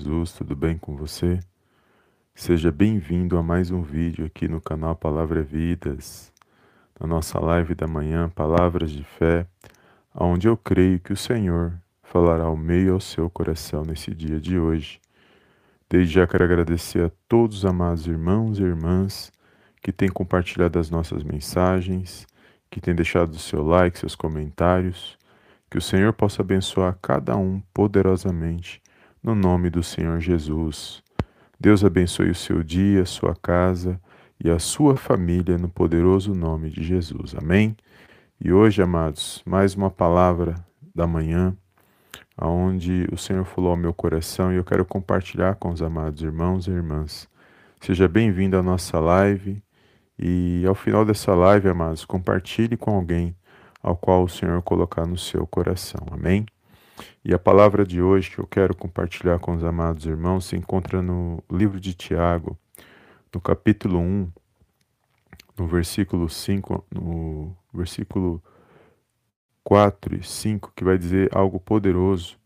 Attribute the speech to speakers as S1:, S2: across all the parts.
S1: Jesus, tudo bem com você? Seja bem-vindo a mais um vídeo aqui no canal Palavra Vidas, na nossa live da manhã, Palavras de Fé, onde eu creio que o Senhor falará ao meio ao seu coração nesse dia de hoje. Desde já quero agradecer a todos os amados irmãos e irmãs que têm compartilhado as nossas mensagens, que têm deixado o seu like, seus comentários. Que o Senhor possa abençoar cada um poderosamente, no nome do Senhor Jesus. Deus abençoe o seu dia, sua casa e a sua família no poderoso nome de Jesus. Amém? E hoje, amados, mais uma palavra da manhã, aonde o Senhor falou ao meu coração e eu quero compartilhar com os amados irmãos e irmãs. Seja bem-vindo à nossa live e ao final dessa live, amados, compartilhe com alguém ao qual o Senhor colocar no seu coração. Amém? E a palavra de hoje que eu quero compartilhar com os amados irmãos se encontra no livro de Tiago, no capítulo 1, no versículo 5, no versículo 4 e 5, que vai dizer algo poderoso.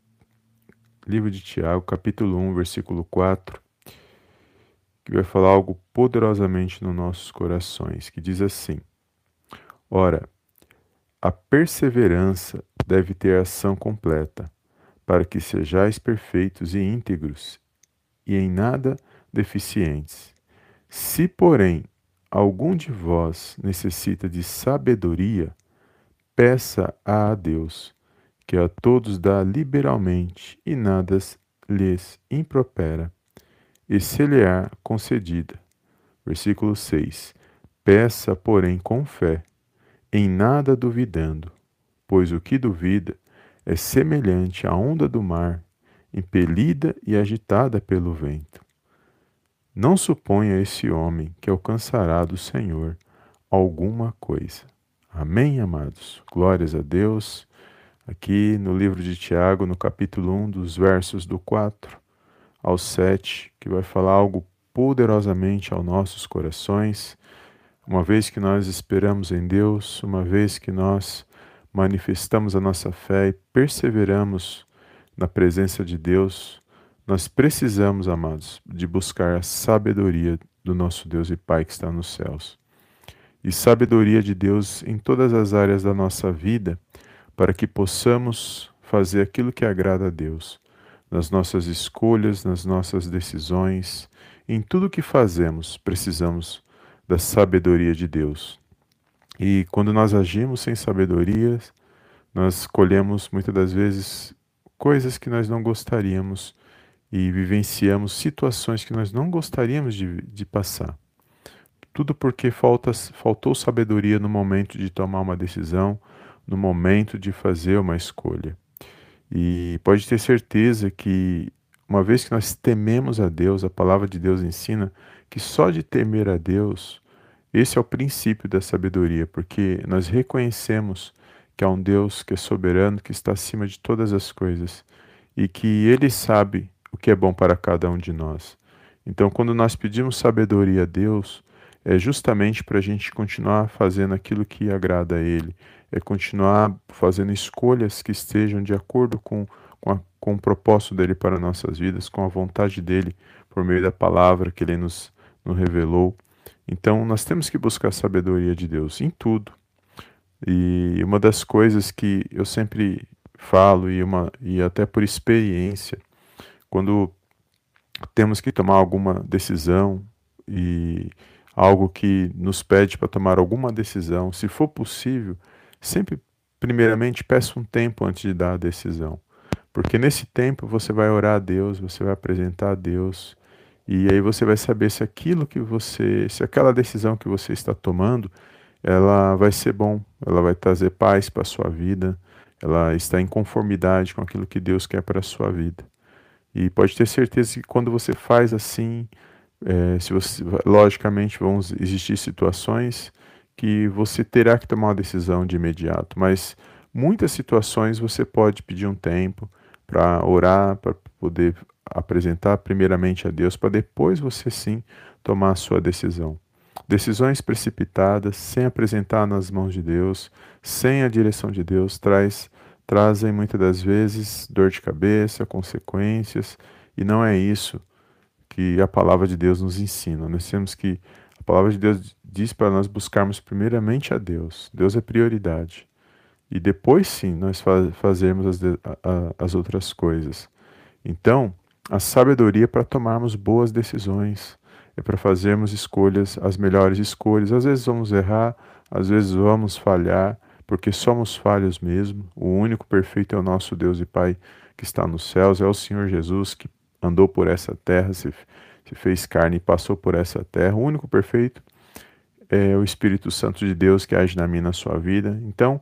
S1: Livro de Tiago, capítulo 1, versículo 4, que vai falar algo poderosamente nos nossos corações, que diz assim: Ora, a perseverança deve ter ação completa, para que sejais perfeitos e íntegros, e em nada deficientes. Se, porém, algum de vós necessita de sabedoria, peça a Deus, que a todos dá liberalmente e nada lhes impropera, e se lhe há concedida. Versículo 6. Peça, porém, com fé em nada duvidando, pois o que duvida é semelhante à onda do mar, impelida e agitada pelo vento. Não suponha esse homem que alcançará do Senhor alguma coisa. Amém, amados? Glórias a Deus. Aqui no livro de Tiago, no capítulo 1, dos versos do 4 ao 7, que vai falar algo poderosamente aos nossos corações uma vez que nós esperamos em Deus, uma vez que nós manifestamos a nossa fé e perseveramos na presença de Deus, nós precisamos, amados, de buscar a sabedoria do nosso Deus e Pai que está nos céus. E sabedoria de Deus em todas as áreas da nossa vida, para que possamos fazer aquilo que agrada a Deus, nas nossas escolhas, nas nossas decisões, em tudo que fazemos, precisamos da sabedoria de Deus. E quando nós agimos sem sabedoria, nós colhemos muitas das vezes coisas que nós não gostaríamos e vivenciamos situações que nós não gostaríamos de, de passar. Tudo porque falta, faltou sabedoria no momento de tomar uma decisão, no momento de fazer uma escolha. E pode ter certeza que, uma vez que nós tememos a Deus, a palavra de Deus ensina que só de temer a Deus, esse é o princípio da sabedoria, porque nós reconhecemos que há um Deus que é soberano, que está acima de todas as coisas e que ele sabe o que é bom para cada um de nós. Então, quando nós pedimos sabedoria a Deus, é justamente para a gente continuar fazendo aquilo que agrada a Ele, é continuar fazendo escolhas que estejam de acordo com, com, a, com o propósito dele para nossas vidas, com a vontade dele por meio da palavra que Ele nos nos revelou. Então, nós temos que buscar a sabedoria de Deus em tudo. E uma das coisas que eu sempre falo, e, uma, e até por experiência, quando temos que tomar alguma decisão e algo que nos pede para tomar alguma decisão, se for possível, sempre, primeiramente, peça um tempo antes de dar a decisão. Porque nesse tempo você vai orar a Deus, você vai apresentar a Deus, e aí você vai saber se aquilo que você, se aquela decisão que você está tomando, ela vai ser bom, ela vai trazer paz para a sua vida, ela está em conformidade com aquilo que Deus quer para a sua vida. E pode ter certeza que quando você faz assim, é, se você, logicamente vão existir situações que você terá que tomar uma decisão de imediato, mas muitas situações você pode pedir um tempo para orar, para poder apresentar primeiramente a Deus, para depois você sim tomar a sua decisão. Decisões precipitadas, sem apresentar nas mãos de Deus, sem a direção de Deus, traz, trazem muitas das vezes dor de cabeça, consequências E não é isso que a palavra de Deus nos ensina. Nós temos que a palavra de Deus diz para nós buscarmos primeiramente a Deus. Deus é prioridade. E depois sim nós fazemos as, as outras coisas. Então, a sabedoria para tomarmos boas decisões, é para fazermos escolhas, as melhores escolhas. Às vezes vamos errar, às vezes vamos falhar, porque somos falhos mesmo. O único perfeito é o nosso Deus e Pai que está nos céus, é o Senhor Jesus que andou por essa terra, se, se fez carne e passou por essa terra. O único perfeito é o Espírito Santo de Deus que age na minha na sua vida. Então,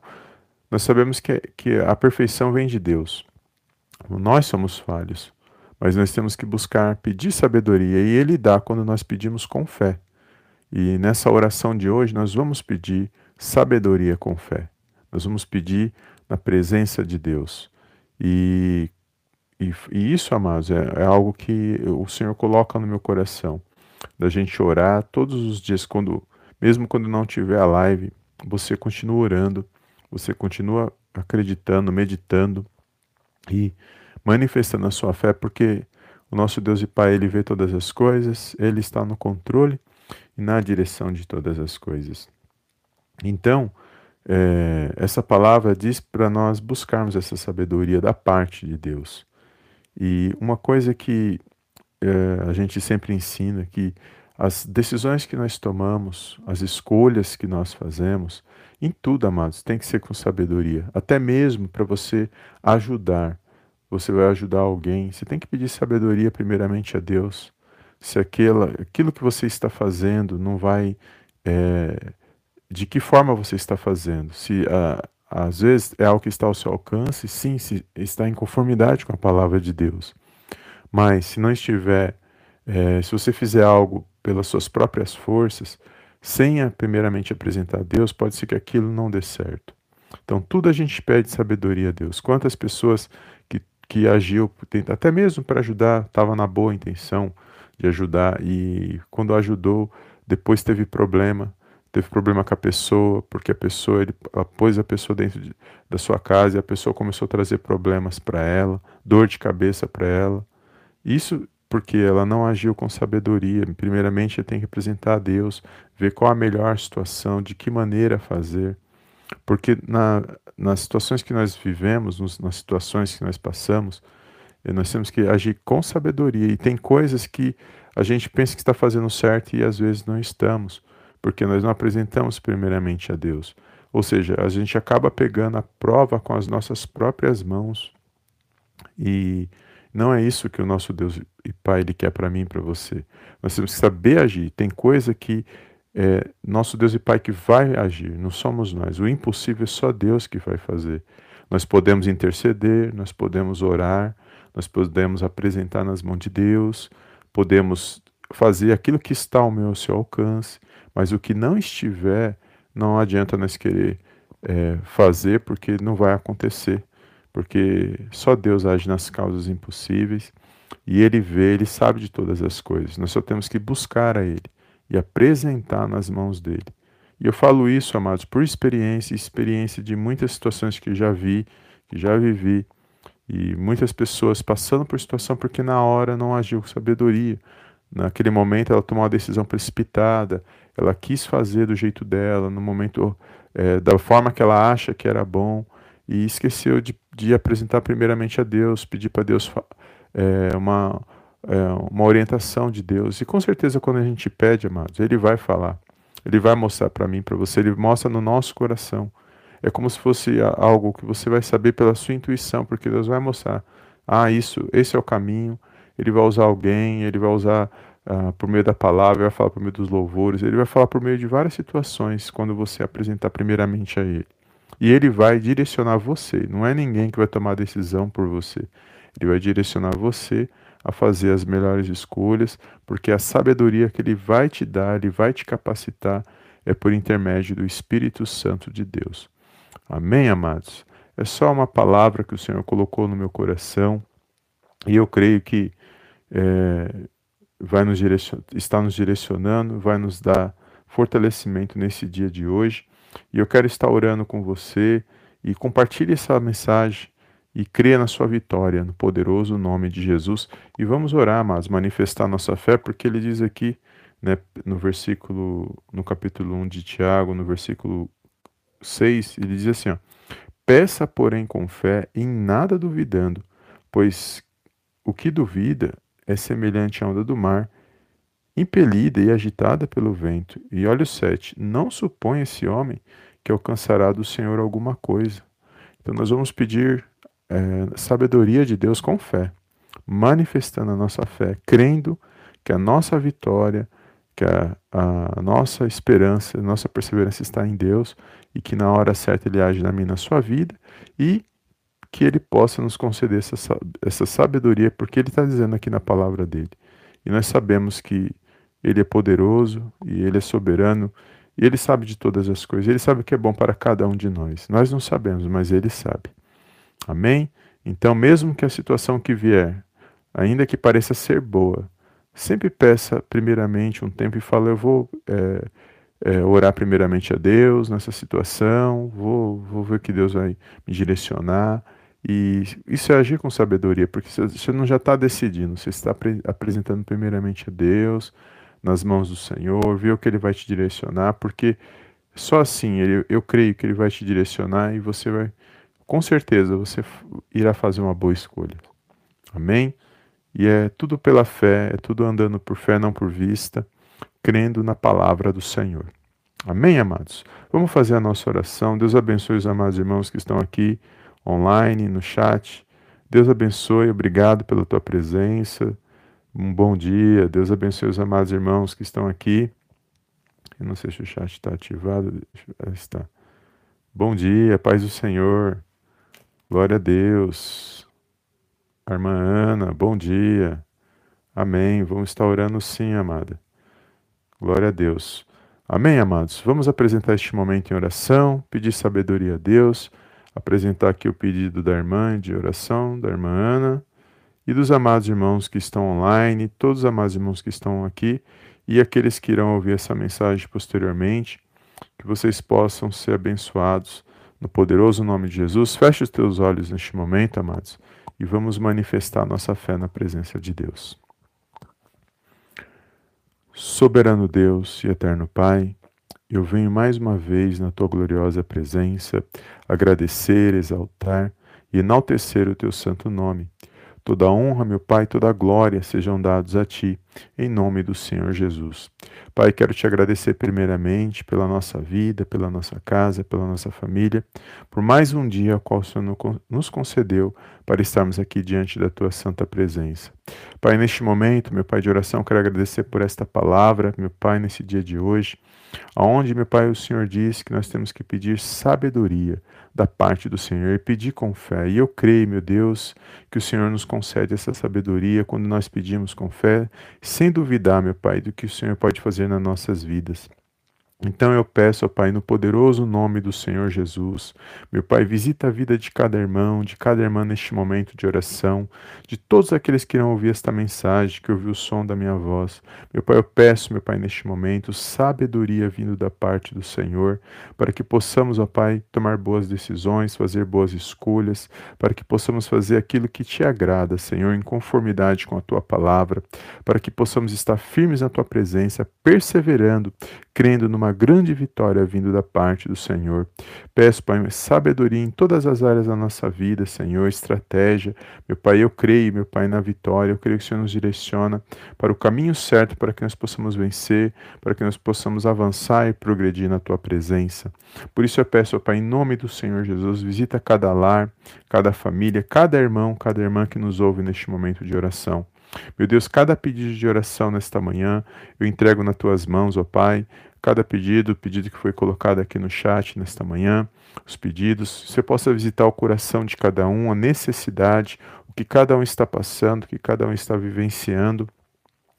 S1: nós sabemos que, que a perfeição vem de Deus. Nós somos falhos, mas nós temos que buscar pedir sabedoria e Ele dá quando nós pedimos com fé. E nessa oração de hoje nós vamos pedir sabedoria com fé. Nós vamos pedir na presença de Deus. E, e, e isso, amados, é, é, algo que o Senhor coloca no meu coração. Da gente orar todos os dias, quando, mesmo quando não tiver a live, você continua orando, você continua acreditando, meditando e manifestando a sua fé, porque o nosso Deus e Pai, Ele vê todas as coisas, Ele está no controle e na direção de todas as coisas. Então, é, essa palavra diz para nós buscarmos essa sabedoria da parte de Deus. E uma coisa que é, a gente sempre ensina que as decisões que nós tomamos, as escolhas que nós fazemos, em tudo, amados, tem que ser com sabedoria, até mesmo para você ajudar. Você vai ajudar alguém, você tem que pedir sabedoria primeiramente a Deus. Se aquela, aquilo que você está fazendo não vai é, de que forma você está fazendo. Se às vezes é algo que está ao seu alcance, sim, se está em conformidade com a palavra de Deus. Mas se não estiver, é, se você fizer algo pelas suas próprias forças, sem a, primeiramente apresentar a Deus, pode ser que aquilo não dê certo. Então, tudo a gente pede sabedoria a Deus. Quantas pessoas que, que agiu, até mesmo para ajudar, estava na boa intenção de ajudar, e quando ajudou, depois teve problema, teve problema com a pessoa, porque a pessoa, ele pôs a pessoa dentro de, da sua casa e a pessoa começou a trazer problemas para ela, dor de cabeça para ela. Isso porque ela não agiu com sabedoria. Primeiramente, tem que apresentar a Deus, ver qual a melhor situação, de que maneira fazer. Porque na, nas situações que nós vivemos, nos, nas situações que nós passamos, eh, nós temos que agir com sabedoria. E tem coisas que a gente pensa que está fazendo certo e às vezes não estamos porque nós não apresentamos primeiramente a Deus. Ou seja, a gente acaba pegando a prova com as nossas próprias mãos. E não é isso que o nosso Deus e Pai ele quer para mim e para você. Nós temos que saber agir. Tem coisa que é nosso Deus e Pai que vai agir, não somos nós. O impossível é só Deus que vai fazer. Nós podemos interceder, nós podemos orar, nós podemos apresentar nas mãos de Deus, podemos fazer aquilo que está ao meu ao seu alcance, mas o que não estiver, não adianta nós querer é, fazer, porque não vai acontecer. Porque só Deus age nas causas impossíveis e Ele vê, Ele sabe de todas as coisas. Nós só temos que buscar a Ele e apresentar nas mãos dele. E eu falo isso, amados, por experiência, experiência de muitas situações que já vi, que já vivi, e muitas pessoas passando por situação porque na hora não agiu com sabedoria. Naquele momento ela tomou uma decisão precipitada, ela quis fazer do jeito dela, no momento é, da forma que ela acha que era bom, e esqueceu de, de apresentar primeiramente a Deus, pedir para Deus é, uma, é, uma orientação de Deus. E com certeza, quando a gente pede, amados, Ele vai falar, Ele vai mostrar para mim, para você, Ele mostra no nosso coração. É como se fosse algo que você vai saber pela sua intuição, porque Deus vai mostrar. Ah, isso, esse é o caminho. Ele vai usar alguém, ele vai usar uh, por meio da palavra, ele vai falar por meio dos louvores, ele vai falar por meio de várias situações quando você apresentar primeiramente a ele. E ele vai direcionar você, não é ninguém que vai tomar a decisão por você. Ele vai direcionar você a fazer as melhores escolhas, porque a sabedoria que ele vai te dar, ele vai te capacitar, é por intermédio do Espírito Santo de Deus. Amém, amados? É só uma palavra que o Senhor colocou no meu coração e eu creio que é, vai nos está nos direcionando, vai nos dar fortalecimento nesse dia de hoje. E eu quero estar orando com você e compartilhe essa mensagem e crê na sua vitória, no poderoso nome de Jesus. E vamos orar, mas manifestar nossa fé, porque ele diz aqui, né, no versículo, no capítulo 1 de Tiago, no versículo 6, ele diz assim: ó, Peça, porém, com fé, em nada duvidando, pois o que duvida é semelhante à onda do mar, impelida e agitada pelo vento. E olha o 7: Não supõe esse homem que alcançará do Senhor alguma coisa. Então, nós vamos pedir é, sabedoria de Deus com fé, manifestando a nossa fé, crendo que a nossa vitória, que a, a nossa esperança, a nossa perseverança está em Deus e que na hora certa Ele age na minha na sua vida e que Ele possa nos conceder essa, essa sabedoria, porque Ele está dizendo aqui na palavra dele. E nós sabemos que Ele é poderoso e Ele é soberano e Ele sabe de todas as coisas. Ele sabe o que é bom para cada um de nós. Nós não sabemos, mas Ele sabe. Amém? Então, mesmo que a situação que vier, ainda que pareça ser boa, sempre peça primeiramente um tempo e fala: Eu vou é, é, orar primeiramente a Deus nessa situação, vou, vou ver que Deus vai me direcionar. E isso é agir com sabedoria, porque você não já está decidindo, você está apresentando primeiramente a Deus, nas mãos do Senhor, ver o que Ele vai te direcionar, porque só assim ele, eu creio que Ele vai te direcionar e você vai com certeza você irá fazer uma boa escolha. Amém? E é tudo pela fé, é tudo andando por fé, não por vista, crendo na palavra do Senhor. Amém, amados? Vamos fazer a nossa oração. Deus abençoe os amados irmãos que estão aqui online, no chat. Deus abençoe, obrigado pela tua presença. Um bom dia. Deus abençoe os amados irmãos que estão aqui. Eu não sei se o chat está ativado. Está. Bom dia, paz do Senhor. Glória a Deus. Irmã Ana, bom dia. Amém. Vamos estar orando sim, amada. Glória a Deus. Amém, amados. Vamos apresentar este momento em oração, pedir sabedoria a Deus, apresentar aqui o pedido da irmã de oração, da irmã Ana, e dos amados irmãos que estão online, todos os amados irmãos que estão aqui e aqueles que irão ouvir essa mensagem posteriormente, que vocês possam ser abençoados no poderoso nome de Jesus, feche os teus olhos neste momento, amados, e vamos manifestar nossa fé na presença de Deus. Soberano Deus e eterno Pai, eu venho mais uma vez na tua gloriosa presença agradecer, exaltar e enaltecer o teu santo nome Toda honra, meu Pai, toda glória sejam dados a Ti, em nome do Senhor Jesus. Pai, quero te agradecer primeiramente pela nossa vida, pela nossa casa, pela nossa família, por mais um dia ao qual o Senhor nos concedeu para estarmos aqui diante da Tua santa presença. Pai, neste momento, meu Pai de oração, quero agradecer por esta palavra, meu Pai, nesse dia de hoje, aonde, meu Pai, o Senhor diz que nós temos que pedir sabedoria da parte do Senhor e pedir com fé. E eu creio, meu Deus, que o Senhor nos concede essa sabedoria quando nós pedimos com fé, sem duvidar, meu Pai, do que o Senhor pode fazer nas nossas vidas. Então eu peço, ó Pai, no poderoso nome do Senhor Jesus, meu Pai, visita a vida de cada irmão, de cada irmã neste momento de oração, de todos aqueles que irão ouvir esta mensagem, que ouviu o som da minha voz. Meu Pai, eu peço, meu Pai, neste momento, sabedoria vindo da parte do Senhor, para que possamos, ó Pai, tomar boas decisões, fazer boas escolhas, para que possamos fazer aquilo que te agrada, Senhor, em conformidade com a tua palavra, para que possamos estar firmes na tua presença, perseverando, crendo numa grande vitória vindo da parte do Senhor. Peço, Pai, sabedoria em todas as áreas da nossa vida, Senhor, estratégia. Meu Pai, eu creio, meu Pai, na vitória. Eu creio que o Senhor nos direciona para o caminho certo para que nós possamos vencer, para que nós possamos avançar e progredir na tua presença. Por isso eu peço, Pai, em nome do Senhor Jesus, visita cada lar, cada família, cada irmão, cada irmã que nos ouve neste momento de oração. Meu Deus, cada pedido de oração nesta manhã eu entrego nas tuas mãos, ó Pai cada pedido, o pedido que foi colocado aqui no chat nesta manhã, os pedidos, você possa visitar o coração de cada um, a necessidade, o que cada um está passando, o que cada um está vivenciando.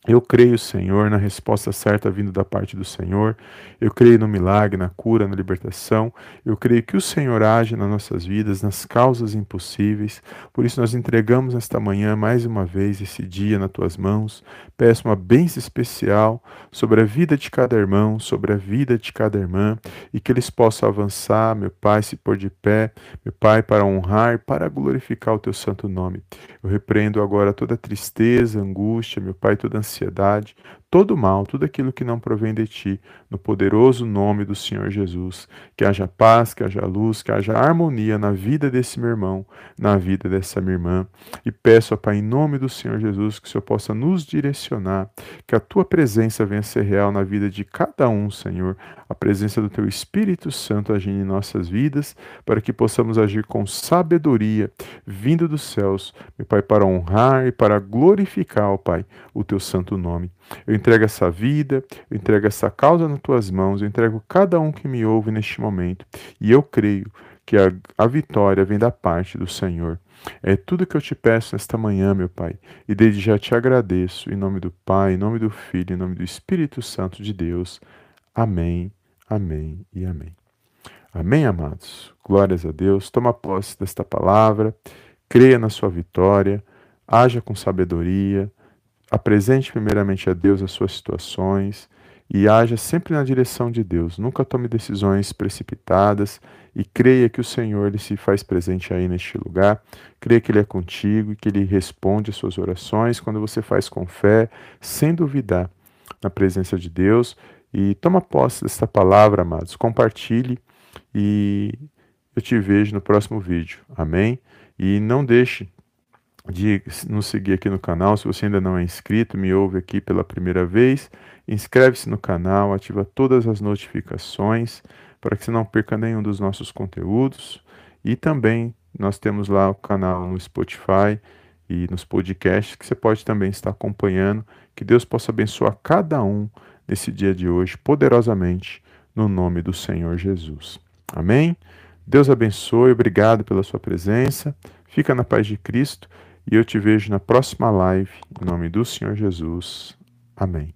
S1: Eu creio, Senhor, na resposta certa vindo da parte do Senhor. Eu creio no milagre, na cura, na libertação. Eu creio que o Senhor age nas nossas vidas, nas causas impossíveis. Por isso, nós entregamos nesta manhã, mais uma vez, esse dia nas tuas mãos. Peço uma bênção especial sobre a vida de cada irmão, sobre a vida de cada irmã, e que eles possam avançar, meu Pai, se pôr de pé, meu Pai, para honrar, para glorificar o teu santo nome. Eu repreendo agora toda tristeza, angústia, meu Pai, toda ansiedade ansiedade, todo mal, tudo aquilo que não provém de ti, no poderoso nome do Senhor Jesus. Que haja paz, que haja luz, que haja harmonia na vida desse meu irmão, na vida dessa minha irmã. E peço, ó Pai, em nome do Senhor Jesus, que o Senhor possa nos direcionar, que a tua presença venha ser real na vida de cada um, Senhor. A presença do teu Espírito Santo agindo em nossas vidas, para que possamos agir com sabedoria, vindo dos céus, meu Pai, para honrar e para glorificar, ó Pai, o teu santo nome. Eu entrego essa vida, eu entrego essa causa nas tuas mãos, eu entrego cada um que me ouve neste momento. E eu creio que a, a vitória vem da parte do Senhor. É tudo que eu te peço nesta manhã, meu Pai, e desde já te agradeço, em nome do Pai, em nome do Filho, em nome do Espírito Santo de Deus. Amém, amém e amém. Amém, amados? Glórias a Deus. Toma posse desta palavra, creia na sua vitória, haja com sabedoria Apresente primeiramente a Deus as suas situações e haja sempre na direção de Deus. Nunca tome decisões precipitadas e creia que o Senhor ele se faz presente aí neste lugar. Creia que Ele é contigo e que Ele responde às suas orações quando você faz com fé, sem duvidar, na presença de Deus. E toma posse desta palavra, amados. Compartilhe e eu te vejo no próximo vídeo. Amém? E não deixe de nos seguir aqui no canal. Se você ainda não é inscrito, me ouve aqui pela primeira vez, inscreve-se no canal, ativa todas as notificações para que você não perca nenhum dos nossos conteúdos. E também nós temos lá o canal no Spotify e nos podcasts que você pode também estar acompanhando. Que Deus possa abençoar cada um nesse dia de hoje poderosamente no nome do Senhor Jesus. Amém? Deus abençoe, obrigado pela sua presença. Fica na paz de Cristo e eu te vejo na próxima live, em nome do Senhor Jesus. Amém.